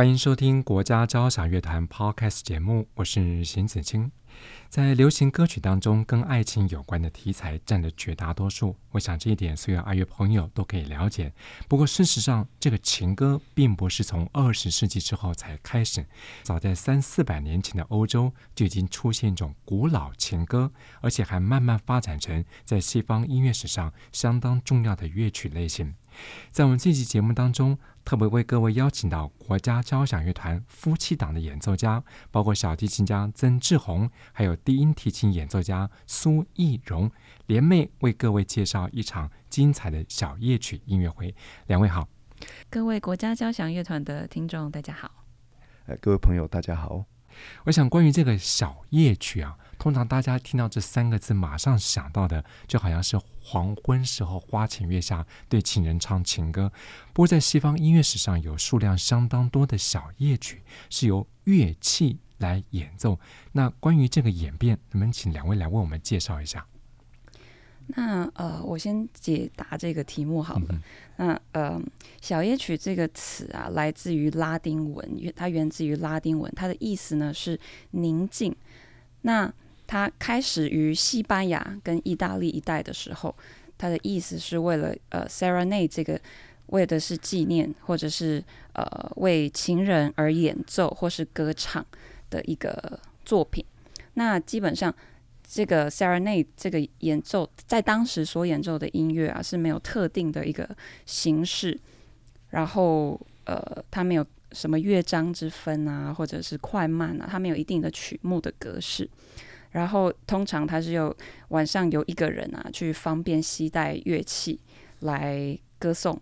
欢迎收听国家交响乐团 Podcast 节目，我是邢子清。在流行歌曲当中，跟爱情有关的题材占了绝大多数。我想这一点，所有爱乐朋友都可以了解。不过，事实上，这个情歌并不是从二十世纪之后才开始，早在三四百年前的欧洲就已经出现一种古老情歌，而且还慢慢发展成在西方音乐史上相当重要的乐曲类型。在我们这期节目当中，特别为各位邀请到国家交响乐团夫妻档的演奏家，包括小提琴家曾志宏，还有低音提琴演奏家苏艺荣，联袂为各位介绍一场精彩的小夜曲音乐会。两位好，各位国家交响乐团的听众大家好，呃，各位朋友大家好。我想关于这个小夜曲啊。通常大家听到这三个字，马上想到的就好像是黄昏时候花前月下对情人唱情歌。不过在西方音乐史上，有数量相当多的小夜曲是由乐器来演奏。那关于这个演变，能不能请两位来为我们介绍一下？那呃，我先解答这个题目好了。嗯、那呃，小夜曲这个词啊，来自于拉丁文，它源自于拉丁文，它的意思呢是宁静。那它开始于西班牙跟意大利一带的时候，它的意思是为了呃 serenade 这个，为的是纪念或者是呃为情人而演奏或是歌唱的一个作品。那基本上这个 serenade 这个演奏在当时所演奏的音乐啊是没有特定的一个形式，然后呃它没有什么乐章之分啊，或者是快慢啊，它没有一定的曲目的格式。然后通常它是有晚上有一个人啊，去方便携带乐器来歌颂、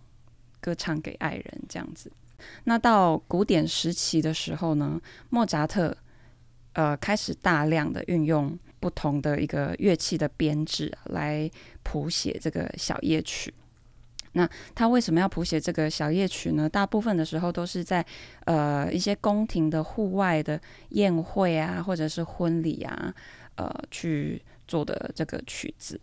歌唱给爱人这样子。那到古典时期的时候呢，莫扎特呃开始大量的运用不同的一个乐器的编制来谱写这个小夜曲。那他为什么要谱写这个小夜曲呢？大部分的时候都是在呃一些宫廷的户外的宴会啊，或者是婚礼啊。呃，去做的这个曲子，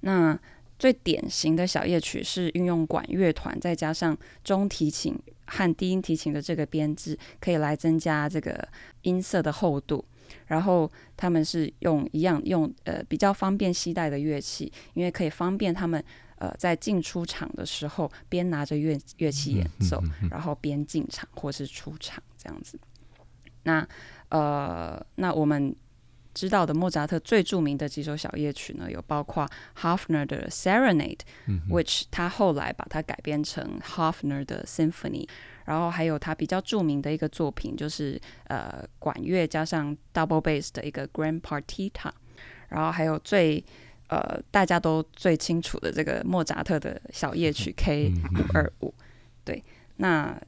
那最典型的小夜曲是运用管乐团，再加上中提琴和低音提琴的这个编制，可以来增加这个音色的厚度。然后他们是用一样用呃比较方便携带的乐器，因为可以方便他们呃在进出场的时候边拿着乐乐器演奏，然后边进场或是出场这样子。那呃，那我们。知道的莫扎特最著名的几首小夜曲呢，有包括 Haffner 的 Serenade，which、嗯、他后来把它改编成 Haffner 的 Symphony，然后还有他比较著名的一个作品，就是呃管乐加上 double bass 的一个 Grand Partita，然后还有最呃大家都最清楚的这个莫扎特的小夜曲 K 五二五，对，那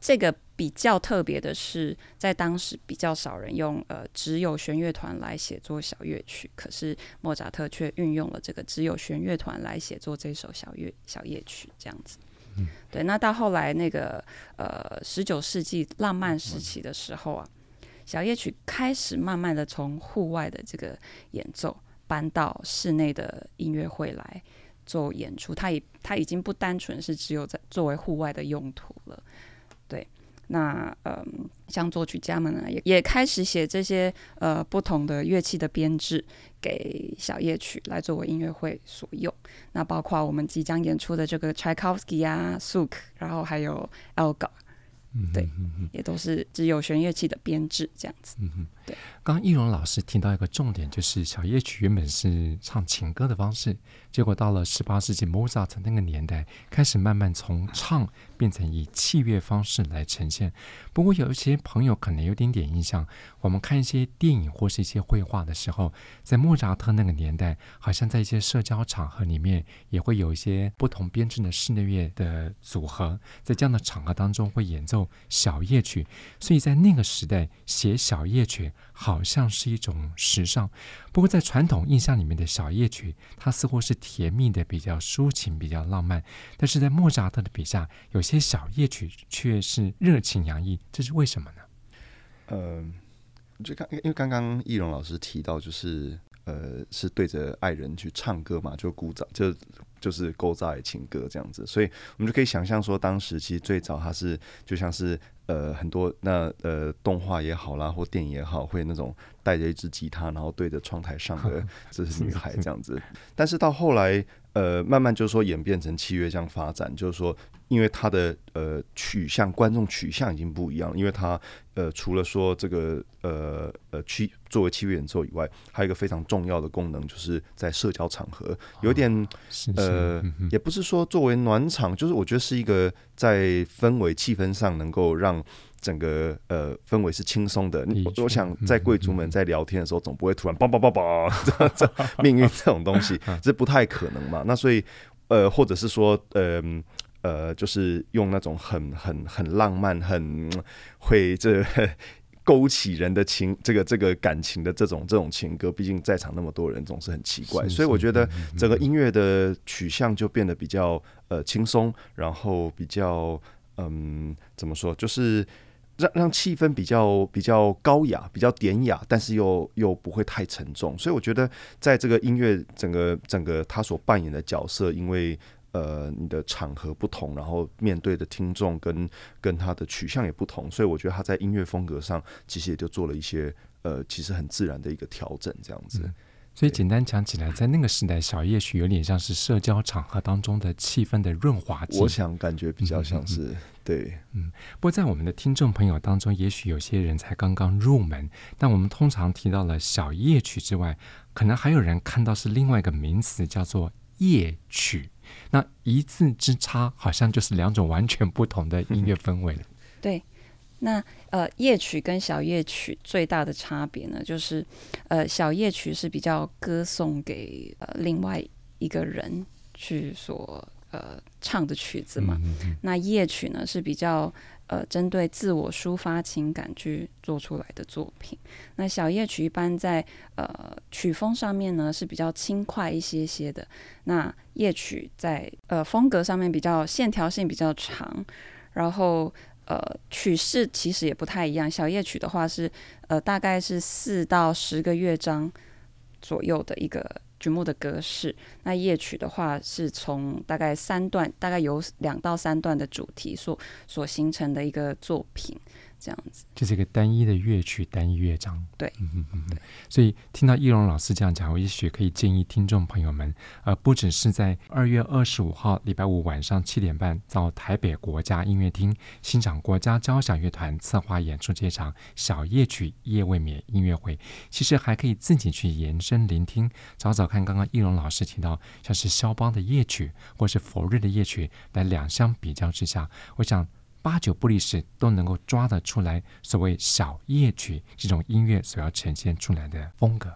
这个。比较特别的是，在当时比较少人用呃只有弦乐团来写作小乐曲，可是莫扎特却运用了这个只有弦乐团来写作这首小乐小夜曲，这样子。嗯，对。那到后来那个呃十九世纪浪漫时期的时候啊，小夜曲开始慢慢的从户外的这个演奏搬到室内的音乐会来做演出，它已它已经不单纯是只有在作为户外的用途了，对。那嗯，像作曲家们呢，也也开始写这些呃不同的乐器的编制给小夜曲来作为音乐会所用。那包括我们即将演出的这个柴可夫斯基啊、Suk，，然后还有 Elgar。对，也都是只有弦乐器的编制这样子。刚刚艺荣老师提到一个重点，就是小夜曲原本是唱情歌的方式，结果到了十八世纪莫扎特那个年代，开始慢慢从唱变成以器乐方式来呈现。不过有一些朋友可能有点点印象，我们看一些电影或是一些绘画的时候，在莫扎特那个年代，好像在一些社交场合里面，也会有一些不同编制的室内乐的组合，在这样的场合当中会演。奏小夜曲，所以在那个时代写小夜曲好像是一种时尚。不过在传统印象里面的小夜曲，它似乎是甜蜜的，比较抒情，比较浪漫。但是在莫扎特的笔下，有些小夜曲却是热情洋溢，这是为什么呢？嗯，就刚因为刚刚奕龙老师提到，就是呃，是对着爱人去唱歌嘛，就鼓掌就。就是勾扎爱情歌这样子，所以我们就可以想象说，当时其实最早它是就像是呃很多那呃动画也好啦，或电影也好，会那种带着一支吉他，然后对着窗台上的 这是女孩这样子。但是到后来呃慢慢就是说演变成契约这样发展，就是说。因为他的呃取向，观众取向已经不一样了。因为他呃除了说这个呃呃器作为器乐演奏以外，还有一个非常重要的功能，就是在社交场合有点、哦、呃、嗯，也不是说作为暖场，就是我觉得是一个在氛围气氛上能够让整个呃氛围是轻松的。我我想在贵族们在聊天的时候，总不会突然梆梆梆梆这这命运这种东西，这不太可能嘛。那所以呃或者是说嗯。呃呃，就是用那种很很很浪漫、很会这勾起人的情，这个这个感情的这种这种情歌，毕竟在场那么多人，总是很奇怪。所以我觉得整个音乐的取向就变得比较呃轻松，然后比较嗯怎么说，就是让让气氛比较比较高雅、比较典雅，但是又又不会太沉重。所以我觉得在这个音乐整个整个他所扮演的角色，因为。呃，你的场合不同，然后面对的听众跟跟他的取向也不同，所以我觉得他在音乐风格上其实也就做了一些呃，其实很自然的一个调整，这样子。嗯、所以简单讲起来，在那个时代，小夜曲有点像是社交场合当中的气氛的润滑剂。我想感觉比较像是、嗯嗯、对，嗯。不过在我们的听众朋友当中，也许有些人才刚刚入门，但我们通常提到了小夜曲之外，可能还有人看到是另外一个名词，叫做夜曲。那一字之差，好像就是两种完全不同的音乐氛围了。对，那呃，夜曲跟小夜曲最大的差别呢，就是呃，小夜曲是比较歌颂给呃另外一个人去所呃唱的曲子嘛。嗯嗯，那夜曲呢是比较。呃，针对自我抒发情感去做出来的作品，那小夜曲一般在呃曲风上面呢是比较轻快一些些的。那夜曲在呃风格上面比较线条性比较长，然后呃曲式其实也不太一样。小夜曲的话是呃大概是四到十个乐章左右的一个。曲目的格式，那夜曲的话是从大概三段，大概有两到三段的主题所所形成的一个作品。这样子，就是一个单一的乐曲，单一乐章。对，嗯嗯嗯。所以听到易容老师这样讲，我也许可以建议听众朋友们，呃，不只是在二月二十五号礼拜五晚上七点半到台北国家音乐厅欣赏国家交响乐团策划演出这场小夜曲夜未眠音乐会，其实还可以自己去延伸聆听，找找看刚刚易容老师提到像是肖邦的夜曲或是佛瑞的夜曲，来两相比较之下，我想。八九不离十都能够抓得出来，所谓小夜曲这种音乐所要呈现出来的风格。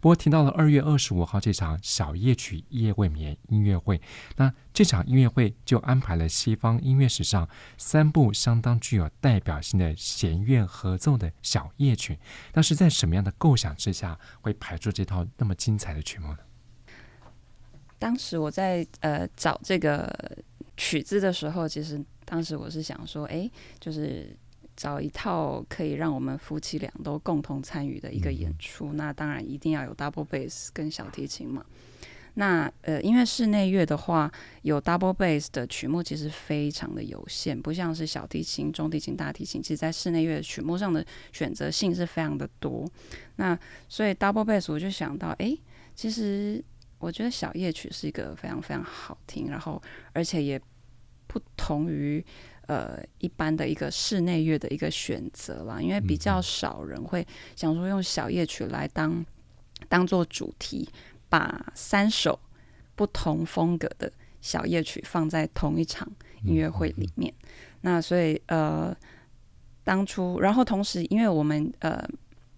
不过提到了二月二十五号这场小夜曲夜未眠音乐会，那这场音乐会就安排了西方音乐史上三部相当具有代表性的弦乐合奏的小夜曲。那是在什么样的构想之下会排出这套那么精彩的曲目呢？当时我在呃找这个曲子的时候，其实。当时我是想说，哎，就是找一套可以让我们夫妻俩都共同参与的一个演出。那当然一定要有 double bass 跟小提琴嘛。那呃，因为室内乐的话，有 double bass 的曲目其实非常的有限，不像是小提琴、中提琴、大提琴，其实在室内乐曲目上的选择性是非常的多。那所以 double bass 我就想到，哎，其实我觉得小夜曲是一个非常非常好听，然后而且也。不同于呃一般的一个室内乐的一个选择啦，因为比较少人会想说用小夜曲来当当做主题，把三首不同风格的小夜曲放在同一场音乐会里面。那所以呃当初，然后同时因为我们呃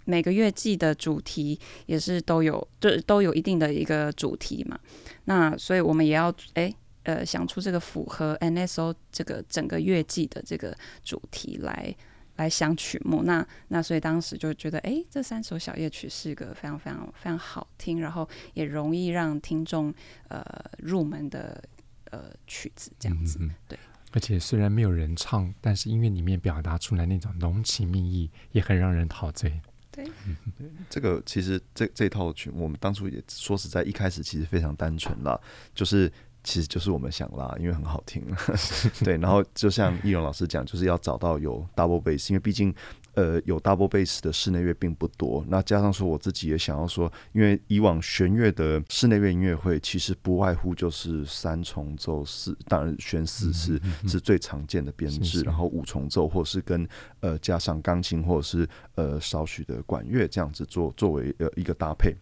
每个乐季的主题也是都有，就都有一定的一个主题嘛。那所以我们也要哎。呃想出这个符合 NSO 这个整个月季的这个主题来来想曲目。那那所以当时就觉得，哎，这三首小夜曲是一个非常非常非常好听，然后也容易让听众呃入门的呃曲子这样子。嗯、对，而且虽然没有人唱，但是音乐里面表达出来那种浓情蜜意，也很让人陶醉。对，对，这个其实这这套曲目，我们当初也说实在，一开始其实非常单纯啦，就是其实就是我们想拉，因为很好听，对，然后就像易容老师讲，就是要找到有 double bass，因为毕竟。呃，有 double bass 的室内乐并不多。那加上说，我自己也想要说，因为以往弦乐的室内乐音乐会，其实不外乎就是三重奏四，当然弦四是、嗯、是最常见的编制，然后五重奏，或是跟呃加上钢琴，或者是呃少许的管乐这样子做作为呃一个搭配。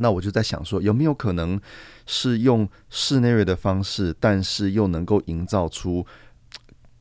那我就在想说，有没有可能是用室内乐的方式，但是又能够营造出。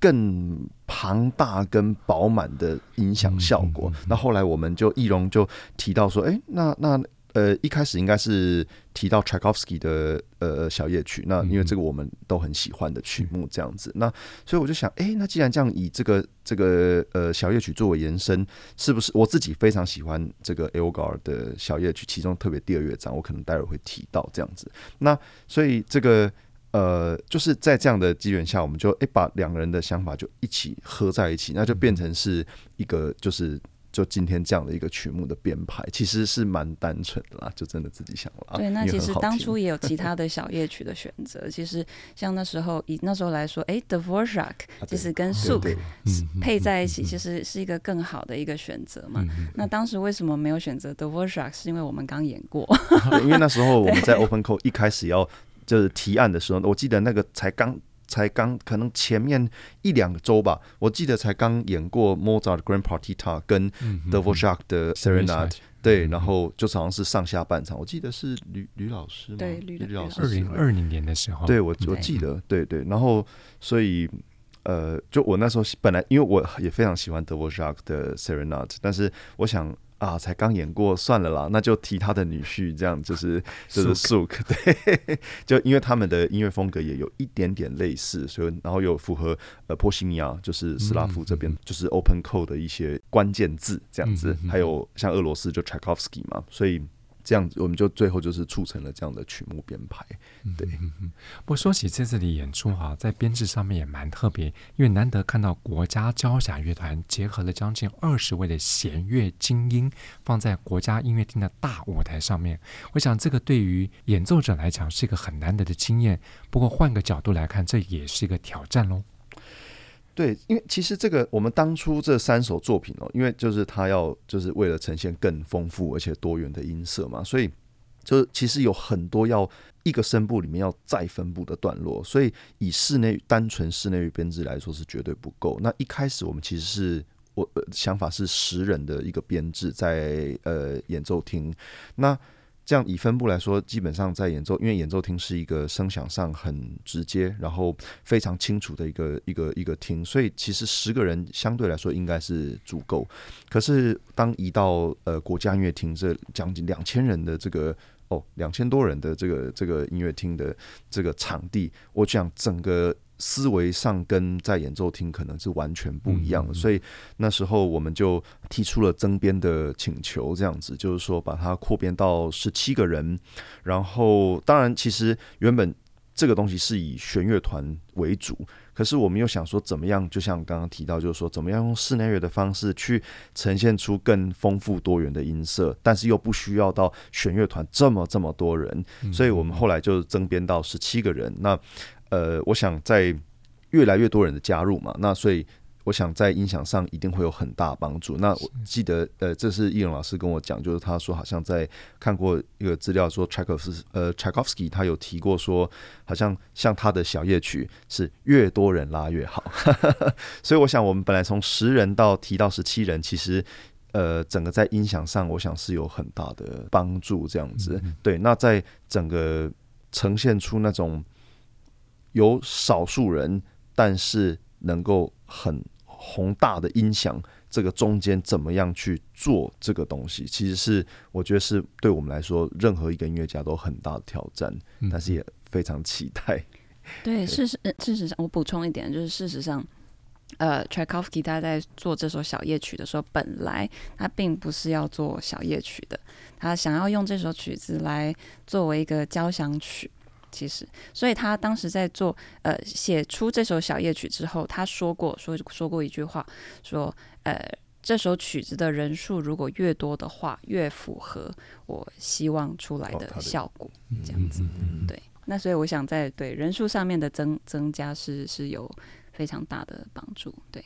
更庞大跟饱满的音响效果。那后来我们就易容就提到说，哎，那那呃一开始应该是提到柴可夫斯基的呃小夜曲。那因为这个我们都很喜欢的曲目，这样子。那所以我就想，哎，那既然这样，以这个这个呃小夜曲作为延伸，是不是我自己非常喜欢这个 Elgar 的小夜曲？其中特别第二乐章，我可能待会儿会提到这样子。那所以这个。呃，就是在这样的机缘下，我们就诶把两个人的想法就一起合在一起，那就变成是一个就是就今天这样的一个曲目的编排，其实是蛮单纯的啦，就真的自己想了。对，那其实当初也有 其他的小夜曲的选择，其实像那时候以那时候来说，诶，Dvorak 其实跟 Suk 配在一起，其实是一个更好的一个选择嘛。那当时为什么没有选择 Dvorak？是因为我们刚演过，因为那时候我们在 Open Call 一开始要。就是提案的时候，我记得那个才刚才刚可能前面一两个周吧，我记得才刚演过 Mozart Grand Partita 跟 d e v o s h a k 的 Serenade，对，然后就好像是上下半场，我记得是吕吕老师吗？对，吕吕老师。二零二零年的时候，对我我记得，对对，然后所以呃，就我那时候本来因为我也非常喜欢 Dvorak 的 Serenade，但是我想。啊，才刚演过，算了啦，那就提他的女婿，这样就是 就是 Suk，对，就因为他们的音乐风格也有一点点类似，所以然后又符合呃波西米亚，就是斯拉夫这边、嗯、就是 Open Code 的一些关键字，这样子，嗯、还有像俄罗斯就 Tchaikovsky 嘛，所以。这样子，我们就最后就是促成了这样的曲目编排。对，嗯嗯。不过说起这次的演出哈，在编制上面也蛮特别，因为难得看到国家交响乐团结合了将近二十位的弦乐精英，放在国家音乐厅的大舞台上面。我想这个对于演奏者来讲是一个很难得的经验。不过换个角度来看，这也是一个挑战喽。对，因为其实这个我们当初这三首作品哦，因为就是他要就是为了呈现更丰富而且多元的音色嘛，所以就是其实有很多要一个声部里面要再分布的段落，所以以室内单纯室内乐编制来说是绝对不够。那一开始我们其实是我想法是十人的一个编制在呃演奏厅，那。这样以分布来说，基本上在演奏，因为演奏厅是一个声响上很直接，然后非常清楚的一个一个一个厅，所以其实十个人相对来说应该是足够。可是当移到呃国家音乐厅这将近两千人的这个哦两千多人的这个这个音乐厅的这个场地，我讲整个。思维上跟在演奏厅可能是完全不一样的，所以那时候我们就提出了增编的请求，这样子就是说把它扩编到十七个人。然后当然，其实原本这个东西是以弦乐团为主，可是我们又想说怎么样，就像刚刚提到，就是说怎么样用室内乐的方式去呈现出更丰富多元的音色，但是又不需要到弦乐团这么这么多人，所以我们后来就增编到十七个人。那呃，我想在越来越多人的加入嘛，那所以我想在音响上一定会有很大帮助。那我记得，呃，这是易龙老师跟我讲，就是他说好像在看过一个资料说，柴可夫斯呃柴可夫斯基他有提过说，好像像他的小夜曲是越多人拉越好。所以我想，我们本来从十人到提到十七人，其实呃，整个在音响上，我想是有很大的帮助。这样子，对。那在整个呈现出那种。有少数人，但是能够很宏大的音响，这个中间怎么样去做这个东西，其实是我觉得是对我们来说，任何一个音乐家都很大的挑战，但是也非常期待。对，事实事实上，我补充一点，就是事实上，呃，Tchaikovsky 他在做这首小夜曲的时候，本来他并不是要做小夜曲的，他想要用这首曲子来作为一个交响曲。其实，所以他当时在做呃写出这首小夜曲之后，他说过说说过一句话，说呃这首曲子的人数如果越多的话，越符合我希望出来的效果，哦、这样子。对，那所以我想在对人数上面的增增加是是有非常大的帮助，对。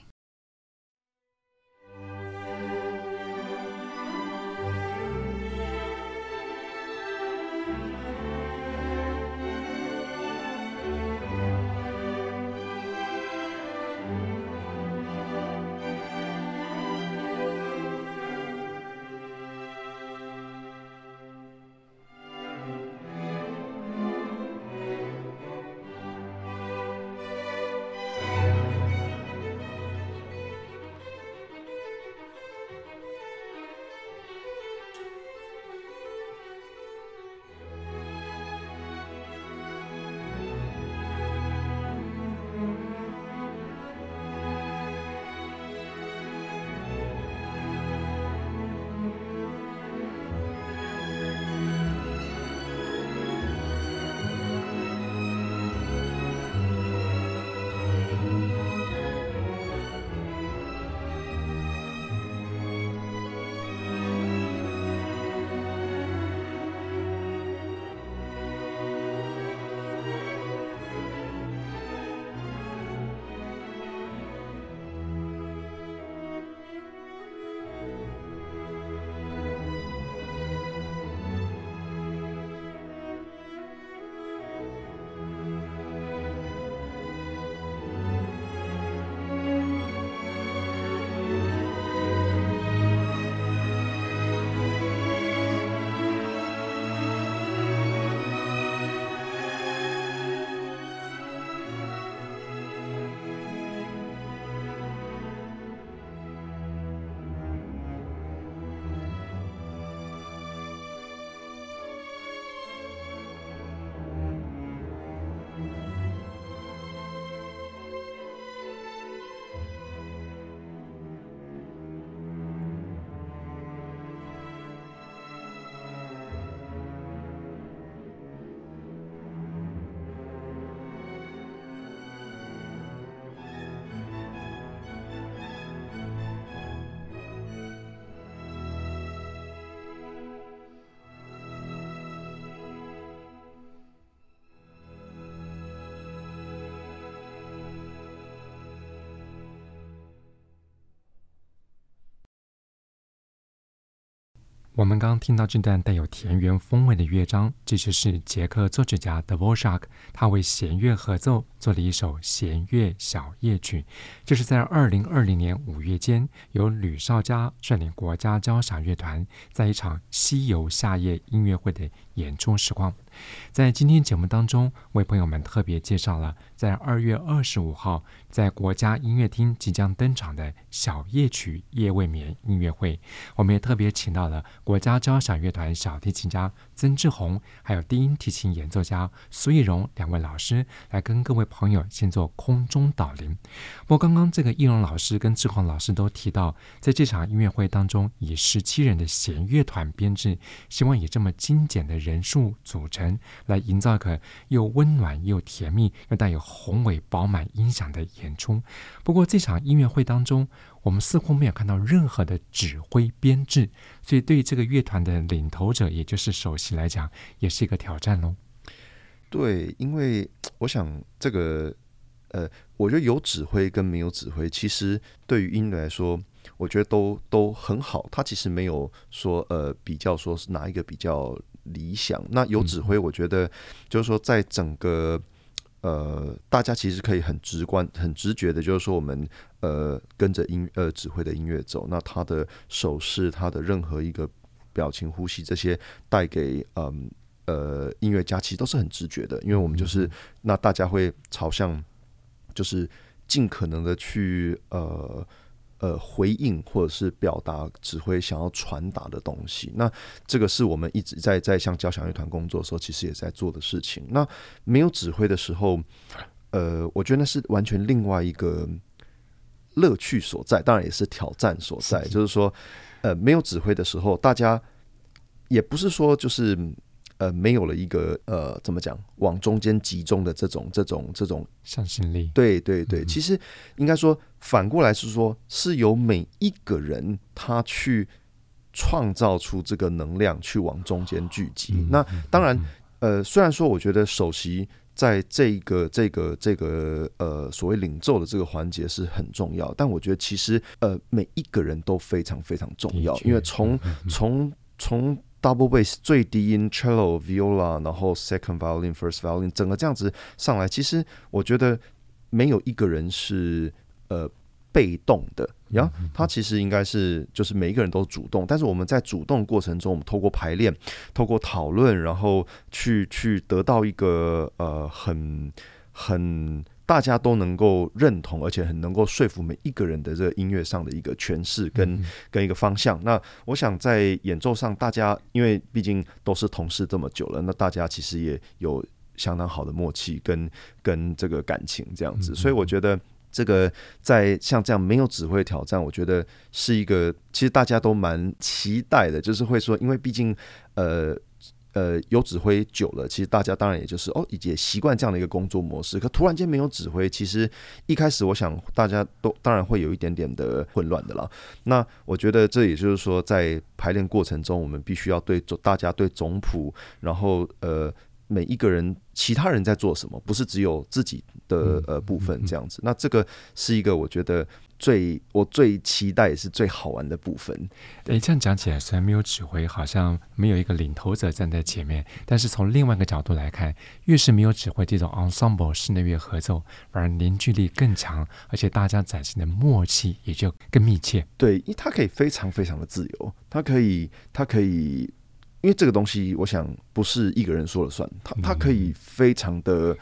我们刚听到这段带有田园风味的乐章，这就是捷克作曲家德沃沙克，他为弦乐合奏做的一首弦乐小夜曲。这是在二零二零年五月间，由吕绍佳率领国家交响乐团在一场西游夏夜音乐会的演出实况。在今天节目当中，为朋友们特别介绍了在二月二十五号在国家音乐厅即将登场的小夜曲夜未眠音乐会。我们也特别请到了国家交响乐团小提琴家曾志宏，还有低音提琴演奏家苏奕荣两位老师来跟各位朋友先做空中导聆。不过，刚刚这个奕荣老师跟志宏老师都提到，在这场音乐会当中，以十七人的弦乐团编制，希望以这么精简的人数组成。来营造一个又温暖又甜蜜又带有宏伟饱满音响的演出。不过这场音乐会当中，我们似乎没有看到任何的指挥编制，所以对于这个乐团的领头者，也就是首席来讲，也是一个挑战喽。对，因为我想这个，呃，我觉得有指挥跟没有指挥，其实对于音乐来说，我觉得都都很好。他其实没有说呃比较说是哪一个比较。理想。那有指挥，我觉得就是说，在整个呃，大家其实可以很直观、很直觉的，就是说，我们呃跟着音呃指挥的音乐走，那他的手势、他的任何一个表情、呼吸这些，带给嗯呃，呃音乐家其实都是很直觉的，因为我们就是那大家会朝向，就是尽可能的去呃。呃回应或者是表达指挥想要传达的东西。那这个是我们一直在在向交响乐团工作的时候，其实也在做的事情。那没有指挥的时候，呃，我觉得那是完全另外一个乐趣所在，当然也是挑战所在。就是说，呃，没有指挥的时候，大家也不是说就是。呃，没有了一个呃，怎么讲，往中间集中的这种、这种、这种向心力。对对对，嗯、其实应该说反过来是说，是由每一个人他去创造出这个能量，去往中间聚集。嗯、那当然，呃，虽然说我觉得首席在这个、这个、这个呃所谓领奏的这个环节是很重要，但我觉得其实呃每一个人都非常非常重要，因为从从从。Double bass 最低音 cello viola，然后 second violin first violin，整个这样子上来，其实我觉得没有一个人是呃被动的呀，他其实应该是就是每一个人都主动，但是我们在主动过程中，我们透过排练，透过讨论，然后去去得到一个呃很很。大家都能够认同，而且很能够说服每一个人的这个音乐上的一个诠释跟跟一个方向。那我想在演奏上，大家因为毕竟都是同事这么久了，那大家其实也有相当好的默契跟跟这个感情这样子。所以我觉得这个在像这样没有指挥挑战，我觉得是一个其实大家都蛮期待的，就是会说，因为毕竟呃。呃，有指挥久了，其实大家当然也就是哦，也习惯这样的一个工作模式。可突然间没有指挥，其实一开始我想大家都当然会有一点点的混乱的了。那我觉得这也就是说，在排练过程中，我们必须要对总大家对总谱，然后呃每一个人其他人在做什么，不是只有自己的呃部分这样子。那这个是一个我觉得。最我最期待也是最好玩的部分。诶，这样讲起来，虽然没有指挥，好像没有一个领头者站在前面，但是从另外一个角度来看，越是没有指挥这种 ensemble 室内乐合奏，反而凝聚力更强，而且大家展现的默契也就更密切。对，因为它可以非常非常的自由，它可以，它可以，因为这个东西，我想不是一个人说了算，他他可以非常的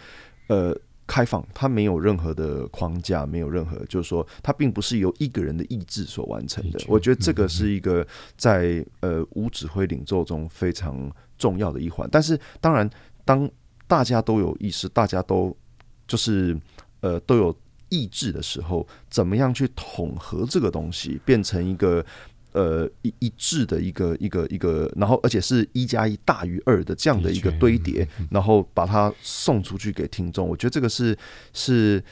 呃。开放，它没有任何的框架，没有任何，就是说，它并不是由一个人的意志所完成的。我觉得这个是一个在呃无指挥领奏中非常重要的一环。但是，当然，当大家都有意识，大家都就是呃都有意志的时候，怎么样去统合这个东西，变成一个。呃，一一致的一个一个一个，然后而且是一加一大于二的这样的一个堆叠，然后把它送出去给听众。我觉得这个是是。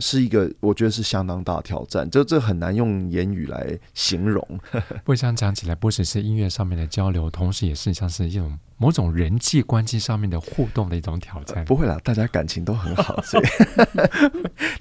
是一个，我觉得是相当大的挑战，就这很难用言语来形容。不想讲起来，不只是音乐上面的交流，同时也是像是一种某种人际关系上面的互动的一种挑战。呃、不会啦，大家感情都很好，所以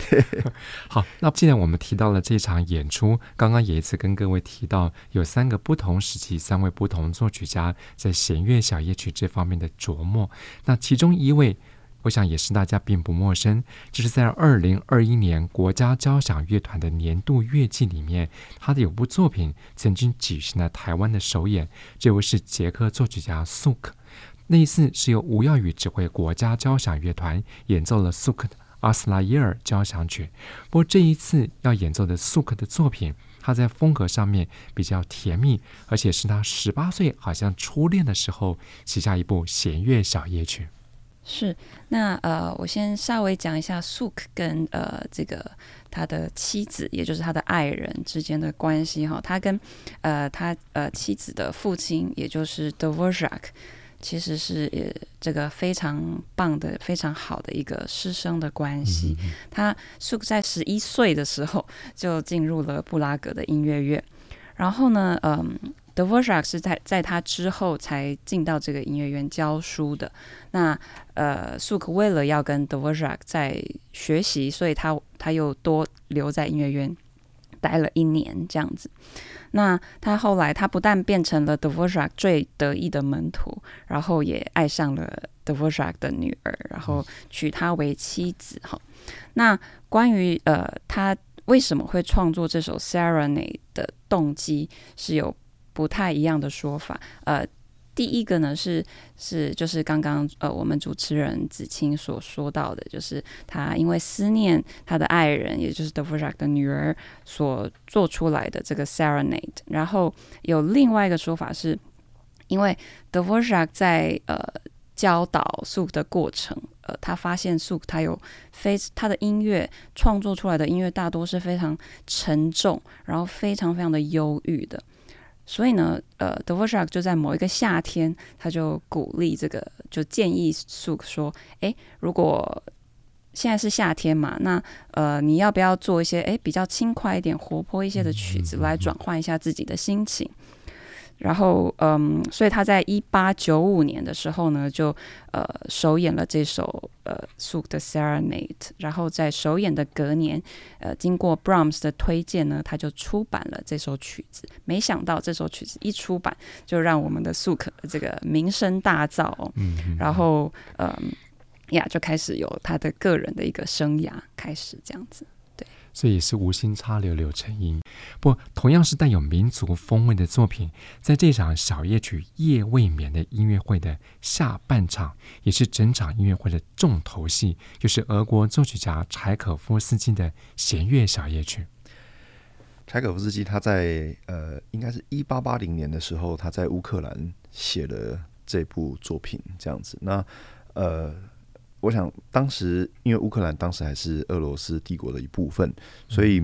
对。好，那既然我们提到了这场演出，刚刚也一次跟各位提到，有三个不同时期、三位不同作曲家在弦乐小夜曲这方面的琢磨，那其中一位。我想也是大家并不陌生，就是在二零二一年国家交响乐团的年度乐季里面，他的有部作品曾经举行了台湾的首演。这位是捷克作曲家苏克，那一次是由吴耀宇指挥国家交响乐团演奏了苏克的《阿斯拉耶尔交响曲》。不过这一次要演奏的苏克的作品，他在风格上面比较甜蜜，而且是他十八岁好像初恋的时候写下一部弦乐小夜曲。是，那呃，我先稍微讲一下苏克跟呃这个他的妻子，也就是他的爱人之间的关系哈。他跟呃他呃妻子的父亲，也就是 Dvorak，其实是也这个非常棒的、非常好的一个师生的关系。嗯、他苏克在十一岁的时候就进入了布拉格的音乐院，然后呢，嗯、呃。Dvorak 是在在他之后才进到这个音乐院教书的。那呃，苏克为了要跟 Dvorak 在学习，所以他他又多留在音乐院待了一年这样子。那他后来他不但变成了 Dvorak 最得意的门徒，然后也爱上了 Dvorak 的女儿，然后娶她为妻子。哈，那关于呃他为什么会创作这首 Serenade 的动机是有。不太一样的说法，呃，第一个呢是是就是刚刚呃我们主持人子清所说到的，就是他因为思念他的爱人，也就是 Dvorak 的女儿所做出来的这个 Serenade。然后有另外一个说法是，因为 Dvorak 在呃教导 Suk 的过程，呃，他发现 Suk 他有非他的音乐创作出来的音乐大多是非常沉重，然后非常非常的忧郁的。所以呢，呃，Dvorak 就在某一个夏天，他就鼓励这个，就建议 Suk 说：“诶，如果现在是夏天嘛，那呃，你要不要做一些诶比较轻快一点、活泼一些的曲子，来转换一下自己的心情？”然后，嗯，所以他在一八九五年的时候呢，就呃首演了这首呃 Suk 的 Serenade。然后在首演的隔年，呃，经过 Brahms 的推荐呢，他就出版了这首曲子。没想到这首曲子一出版，就让我们的 Suk 这个名声大噪哦。嗯嗯。然后，嗯，呀，就开始有他的个人的一个生涯开始这样子。这也是无心插柳柳成荫。不，同样是带有民族风味的作品，在这场小夜曲夜未眠的音乐会的下半场，也是整场音乐会的重头戏，就是俄国作曲家柴可夫斯基的弦乐小夜曲。柴可夫斯基他在呃，应该是一八八零年的时候，他在乌克兰写了这部作品，这样子。那呃。我想，当时因为乌克兰当时还是俄罗斯帝国的一部分，所以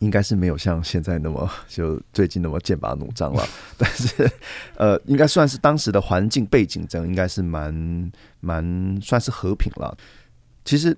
应该是没有像现在那么就最近那么剑拔弩张了。但是，呃，应该算是当时的环境背景，这样应该是蛮蛮算是和平了。其实，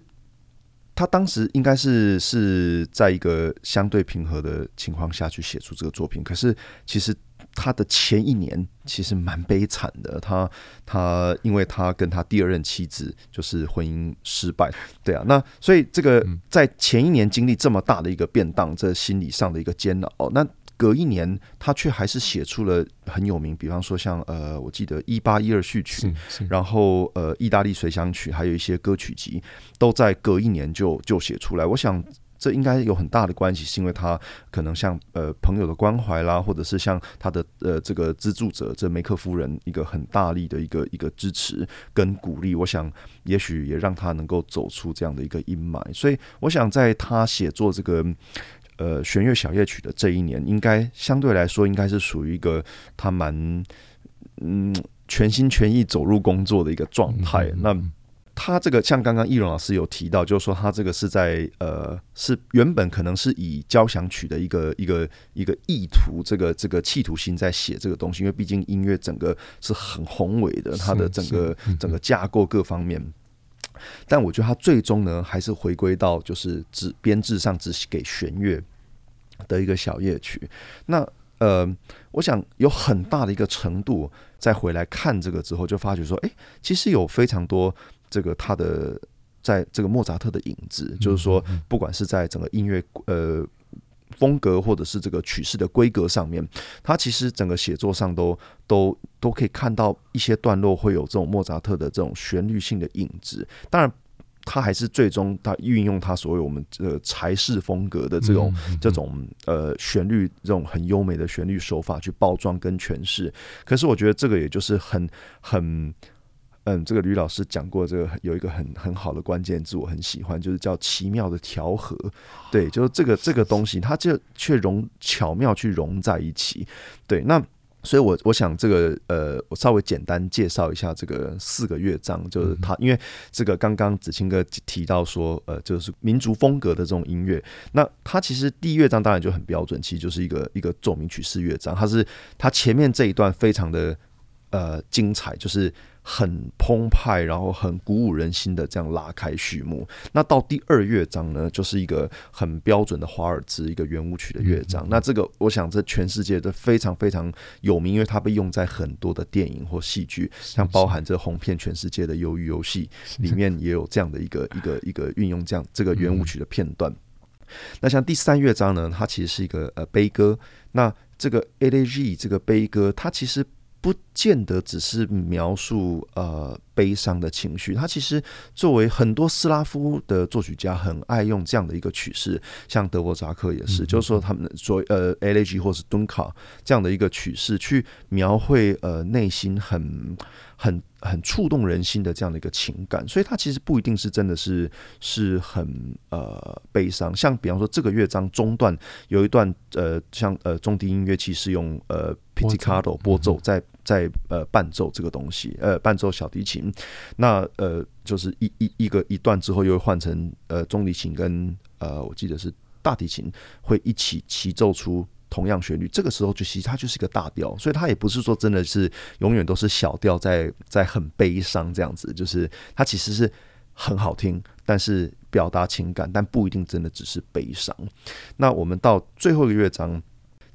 他当时应该是是在一个相对平和的情况下去写出这个作品。可是，其实。他的前一年其实蛮悲惨的，他他因为他跟他第二任妻子就是婚姻失败，对啊，那所以这个在前一年经历这么大的一个变动，这心理上的一个煎熬，那隔一年他却还是写出了很有名，比方说像呃，我记得一八一二序曲，然后呃，意大利随想曲，还有一些歌曲集，都在隔一年就就写出来，我想。这应该有很大的关系，是因为他可能像呃朋友的关怀啦，或者是像他的呃这个资助者这梅克夫人一个很大力的一个一个支持跟鼓励，我想也许也让他能够走出这样的一个阴霾。所以我想在他写作这个呃弦乐小夜曲的这一年，应该相对来说应该是属于一个他蛮嗯全心全意走入工作的一个状态。那他这个像刚刚易容老师有提到，就是说他这个是在呃，是原本可能是以交响曲的一个一个一个意图，这个这个企图心在写这个东西，因为毕竟音乐整个是很宏伟的，它的整个整个架构各方面。但我觉得他最终呢，还是回归到就是只编制上只给弦乐的一个小夜曲。那呃，我想有很大的一个程度，再回来看这个之后，就发觉说，哎，其实有非常多。这个他的在这个莫扎特的影子，就是说，不管是在整个音乐呃风格，或者是这个曲式的规格上面，他其实整个写作上都都都可以看到一些段落会有这种莫扎特的这种旋律性的影子。当然，他还是最终他运用他所谓我们这个柴式风格的这种这种呃旋律这种很优美的旋律手法去包装跟诠释。可是我觉得这个也就是很很。嗯，这个吕老师讲过，这个有一个很很好的关键字，我很喜欢，就是叫奇妙的调和。对，就是这个这个东西，它就却融巧妙去融在一起。对，那所以我，我我想这个呃，我稍微简单介绍一下这个四个乐章，就是它，因为这个刚刚子清哥提到说，呃，就是民族风格的这种音乐，那它其实第一乐章当然就很标准，其实就是一个一个奏鸣曲式乐章，它是它前面这一段非常的呃精彩，就是。很澎湃，然后很鼓舞人心的这样拉开序幕。那到第二乐章呢，就是一个很标准的华尔兹，一个圆舞曲的乐章。那这个我想这全世界都非常非常有名，因为它被用在很多的电影或戏剧，像包含这红遍全世界的《鱿鱼游戏》里面也有这样的一个一个一个运用这样这个圆舞曲的片段。那像第三乐章呢，它其实是一个呃悲歌。那这个 Elegy 这个悲歌，它其实。不见得只是描述呃悲伤的情绪。它其实作为很多斯拉夫的作曲家，很爱用这样的一个曲式，像德沃扎克也是，嗯、就是说他们作为呃 Elegy 或是敦卡这样的一个曲式，去描绘呃内心很很很触动人心的这样的一个情感。所以它其实不一定是真的是是很呃悲伤。像比方说这个乐章中段有一段呃像呃中低音乐器是用呃 pizzicato 拨奏在。在呃伴奏这个东西，呃伴奏小提琴，那呃就是一一一个一段之后又换成呃中提琴跟呃我记得是大提琴会一起齐奏出同样旋律，这个时候就其实它就是一个大调，所以它也不是说真的是永远都是小调在在很悲伤这样子，就是它其实是很好听，但是表达情感，但不一定真的只是悲伤。那我们到最后一个乐章。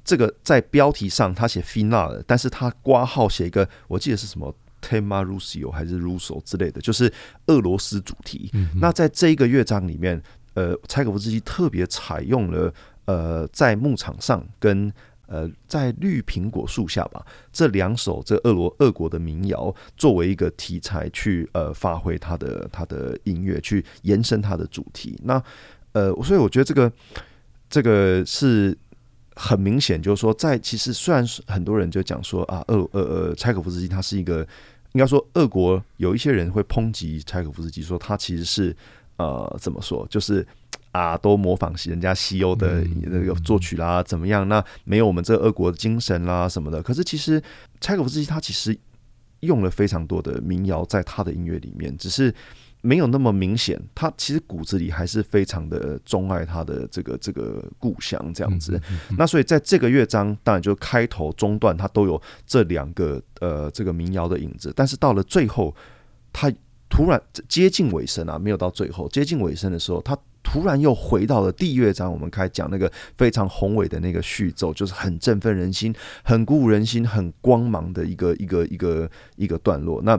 这个在标题上他写 Finale，但是他挂号写一个，我记得是什么 Tema Russo 还是 Russo 之类的，就是俄罗斯主题。嗯、那在这一个乐章里面，呃，柴可夫斯基特别采用了呃，在牧场上跟呃在绿苹果树下吧这两首这俄罗俄国的民谣作为一个题材去呃发挥他的他的音乐，去延伸他的主题。那呃，所以我觉得这个这个是。很明显，就是说，在其实虽然很多人就讲说啊，俄呃呃，柴可夫斯基他是一个，应该说俄国有一些人会抨击柴可夫斯基，说他其实是呃怎么说，就是啊都模仿人家西欧的那个作曲啦，怎么样？那没有我们这俄国的精神啦什么的。可是其实柴可夫斯基他其实用了非常多的民谣在他的音乐里面，只是。没有那么明显，他其实骨子里还是非常的钟爱他的这个这个故乡这样子。那所以在这个乐章，当然就开头中段，他都有这两个呃这个民谣的影子。但是到了最后，他突然接近尾声啊，没有到最后接近尾声的时候，他突然又回到了第一乐章。我们开始讲那个非常宏伟的那个序奏，就是很振奋人心、很鼓舞人心、很光芒的一个一个一个一个段落。那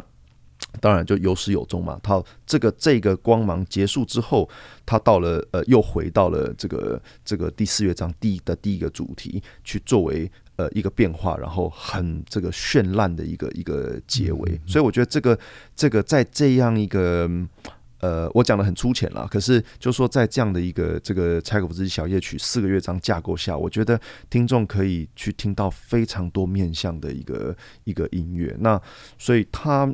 当然就有始有终嘛。他这个这个光芒结束之后，他到了呃，又回到了这个这个第四乐章第一的第一个主题，去作为呃一个变化，然后很这个绚烂的一个一个结尾。所以我觉得这个这个在这样一个呃，我讲的很粗浅了，可是就说在这样的一个这个柴可夫斯基小夜曲四个乐章架构下，我觉得听众可以去听到非常多面向的一个一个音乐。那所以他。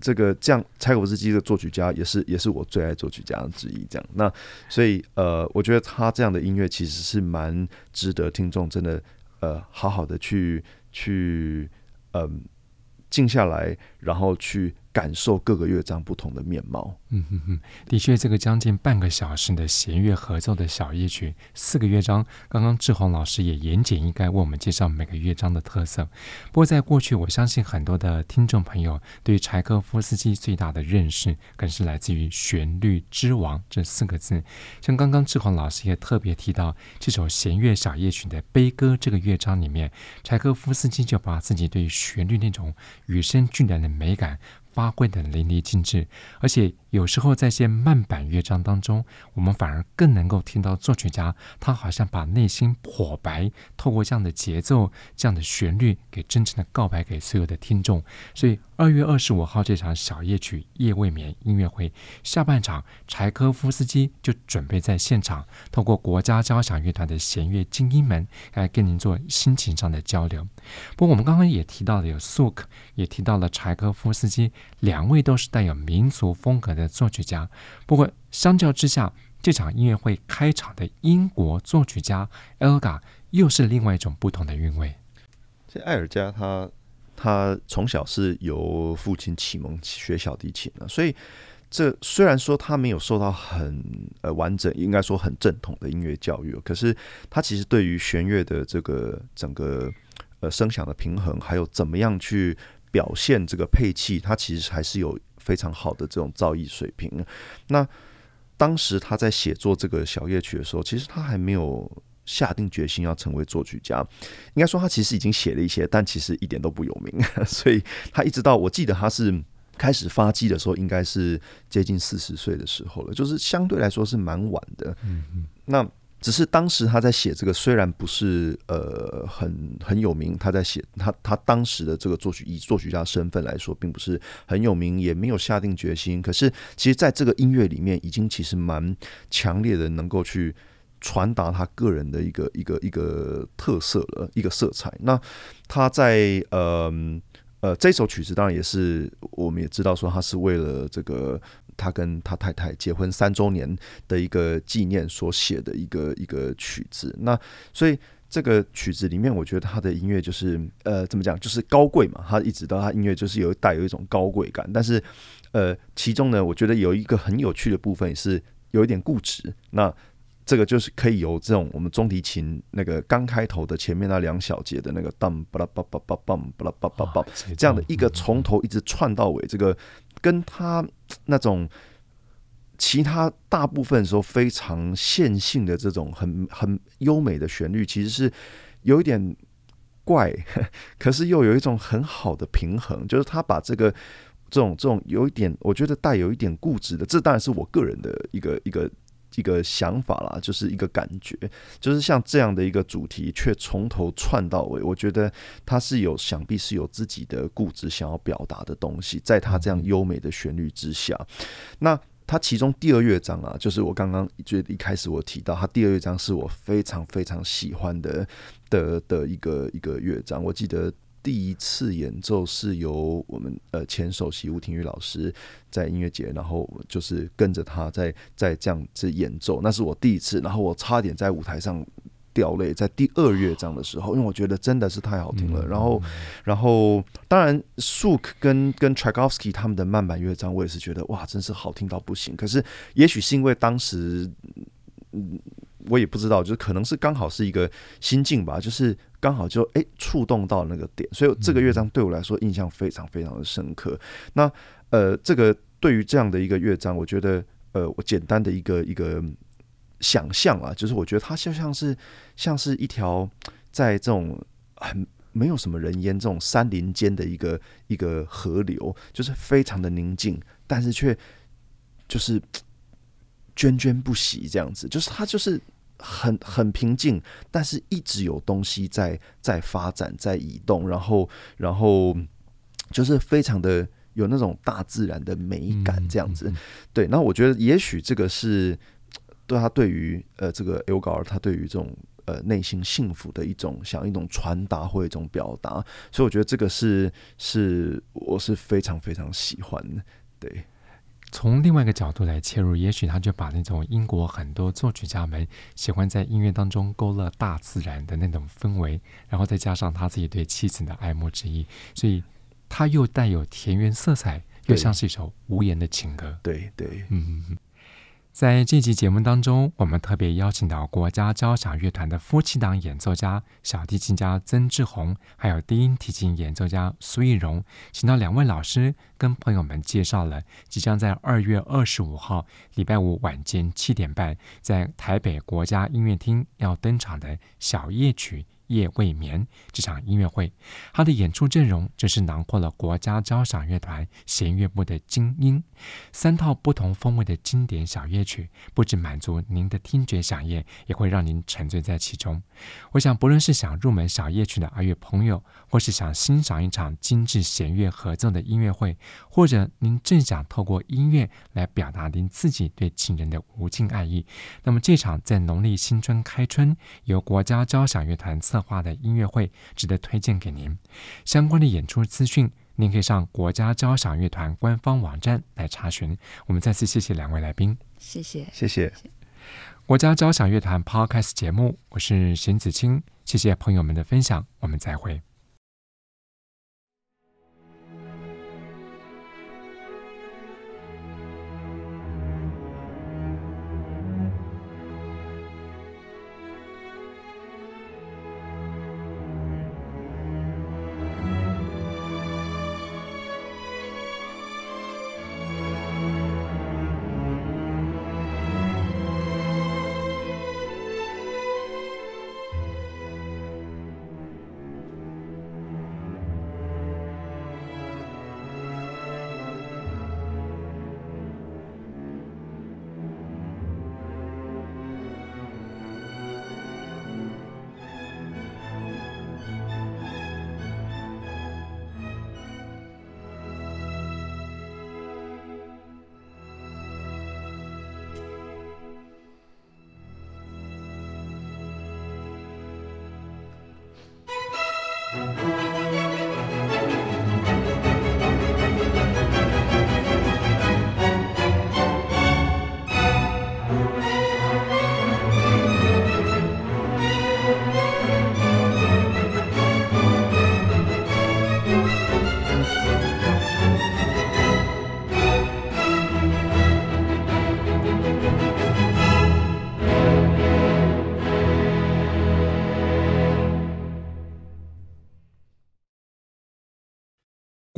这个这样，柴可夫斯基的作曲家也是也是我最爱作曲家之一。这样，那所以呃，我觉得他这样的音乐其实是蛮值得听众真的呃好好的去去嗯、静下来，然后去。感受各个乐章不同的面貌。嗯哼哼，的确，这个将近半个小时的弦乐合奏的小夜曲，四个乐章，刚刚志宏老师也言简意赅为我们介绍每个乐章的特色。不过，在过去，我相信很多的听众朋友对柴可夫斯基最大的认识，更是来自于“旋律之王”这四个字。像刚刚志宏老师也特别提到，这首弦乐小夜曲的悲歌这个乐章里面，柴可夫斯基就把自己对旋律那种与生俱来的美感。发挥的淋漓尽致，而且有时候在些慢板乐章当中，我们反而更能够听到作曲家他好像把内心剖白，透过这样的节奏、这样的旋律，给真诚的告白给所有的听众。所以二月二十五号这场小夜曲夜未眠音乐会下半场，柴科夫斯基就准备在现场，透过国家交响乐团的弦乐精英们来跟您做心情上的交流。不过我们刚刚也提到了有苏克，也提到了柴科夫斯基。两位都是带有民族风格的作曲家，不过相较之下，这场音乐会开场的英国作曲家 Elga 又是另外一种不同的韵味。这艾尔加他他从小是由父亲启蒙学小提琴的，所以这虽然说他没有受到很呃完整，应该说很正统的音乐教育，可是他其实对于弦乐的这个整个呃声响的平衡，还有怎么样去。表现这个配器，他其实还是有非常好的这种造诣水平。那当时他在写作这个小夜曲的时候，其实他还没有下定决心要成为作曲家。应该说，他其实已经写了一些，但其实一点都不有名。所以他一直到我记得他是开始发迹的时候，应该是接近四十岁的时候了，就是相对来说是蛮晚的。嗯嗯。那只是当时他在写这个，虽然不是呃很很有名，他在写他他当时的这个作曲以作曲家身份来说，并不是很有名，也没有下定决心。可是其实在这个音乐里面，已经其实蛮强烈的，能够去传达他个人的一个一个一个特色了，一个色彩。那他在呃呃这首曲子，当然也是我们也知道说，他是为了这个。他跟他太太结婚三周年的一个纪念所写的一个一个曲子，那所以这个曲子里面，我觉得他的音乐就是呃，怎么讲，就是高贵嘛。他一直到他音乐就是有带有一种高贵感，但是呃，其中呢，我觉得有一个很有趣的部分是有一点固执。那这个就是可以由这种我们中提琴那个刚开头的前面那两小节的那个当巴拉巴巴巴梆巴拉巴巴巴这样的一个从头一直串到尾，这个跟他那种其他大部分时候非常线性的这种很很优美的旋律，其实是有一点怪，可是又有一种很好的平衡，就是他把这个这种这种有一点，我觉得带有一点固执的，这当然是我个人的一个一个。一个想法啦，就是一个感觉，就是像这样的一个主题，却从头串到尾。我觉得他是有，想必是有自己的固执想要表达的东西，在他这样优美的旋律之下。那他其中第二乐章啊，就是我刚刚最一开始我提到，他第二乐章是我非常非常喜欢的的的一个一个乐章。我记得。第一次演奏是由我们呃前首席吴庭玉老师在音乐节，然后就是跟着他在在这样子演奏，那是我第一次，然后我差点在舞台上掉泪，在第二乐章的时候，因为我觉得真的是太好听了。然后，然后当然，Suk 跟跟 Tchaikovsky 他们的慢板乐章，我也是觉得哇，真是好听到不行。可是也许是因为当时，嗯。我也不知道，就是可能是刚好是一个心境吧，就是刚好就诶触动到那个点，所以这个乐章对我来说印象非常非常的深刻。那呃，这个对于这样的一个乐章，我觉得呃，我简单的一个一个想象啊，就是我觉得它就像是像是一条在这种很没有什么人烟这种山林间的一个一个河流，就是非常的宁静，但是却就是 涓涓不息这样子，就是它就是。很很平静，但是一直有东西在在发展，在移动，然后然后就是非常的有那种大自然的美感，这样子。嗯嗯嗯、对，那我觉得也许这个是对他对于呃这个 Elgar 他对于这种呃内心幸福的一种想一种传达或一种表达，所以我觉得这个是是我是非常非常喜欢的，对。从另外一个角度来切入，也许他就把那种英国很多作曲家们喜欢在音乐当中勾勒大自然的那种氛围，然后再加上他自己对妻子的爱慕之意，所以他又带有田园色彩，又像是一首无言的情歌。对对，对嗯。在这期节目当中，我们特别邀请到国家交响乐团的夫妻档演奏家小提琴家曾志宏，还有低音提琴演奏家苏奕荣，请到两位老师跟朋友们介绍了即将在二月二十五号礼拜五晚间七点半在台北国家音乐厅要登场的小夜曲。夜未眠这场音乐会，他的演出阵容真是囊括了国家交响乐团弦乐部的精英，三套不同风味的经典小夜曲，不只满足您的听觉享宴，也会让您沉醉在其中。我想，不论是想入门小夜曲的爱乐朋友，或是想欣赏一场精致弦乐合奏的音乐会，或者您正想透过音乐来表达您自己对情人的无尽爱意，那么这场在农历新春开春，由国家交响乐团策化的音乐会值得推荐给您。相关的演出资讯，您可以上国家交响乐团官方网站来查询。我们再次谢谢两位来宾，谢谢，谢谢。国家交响乐团 Podcast 节目，我是邢子清，谢谢朋友们的分享，我们再会。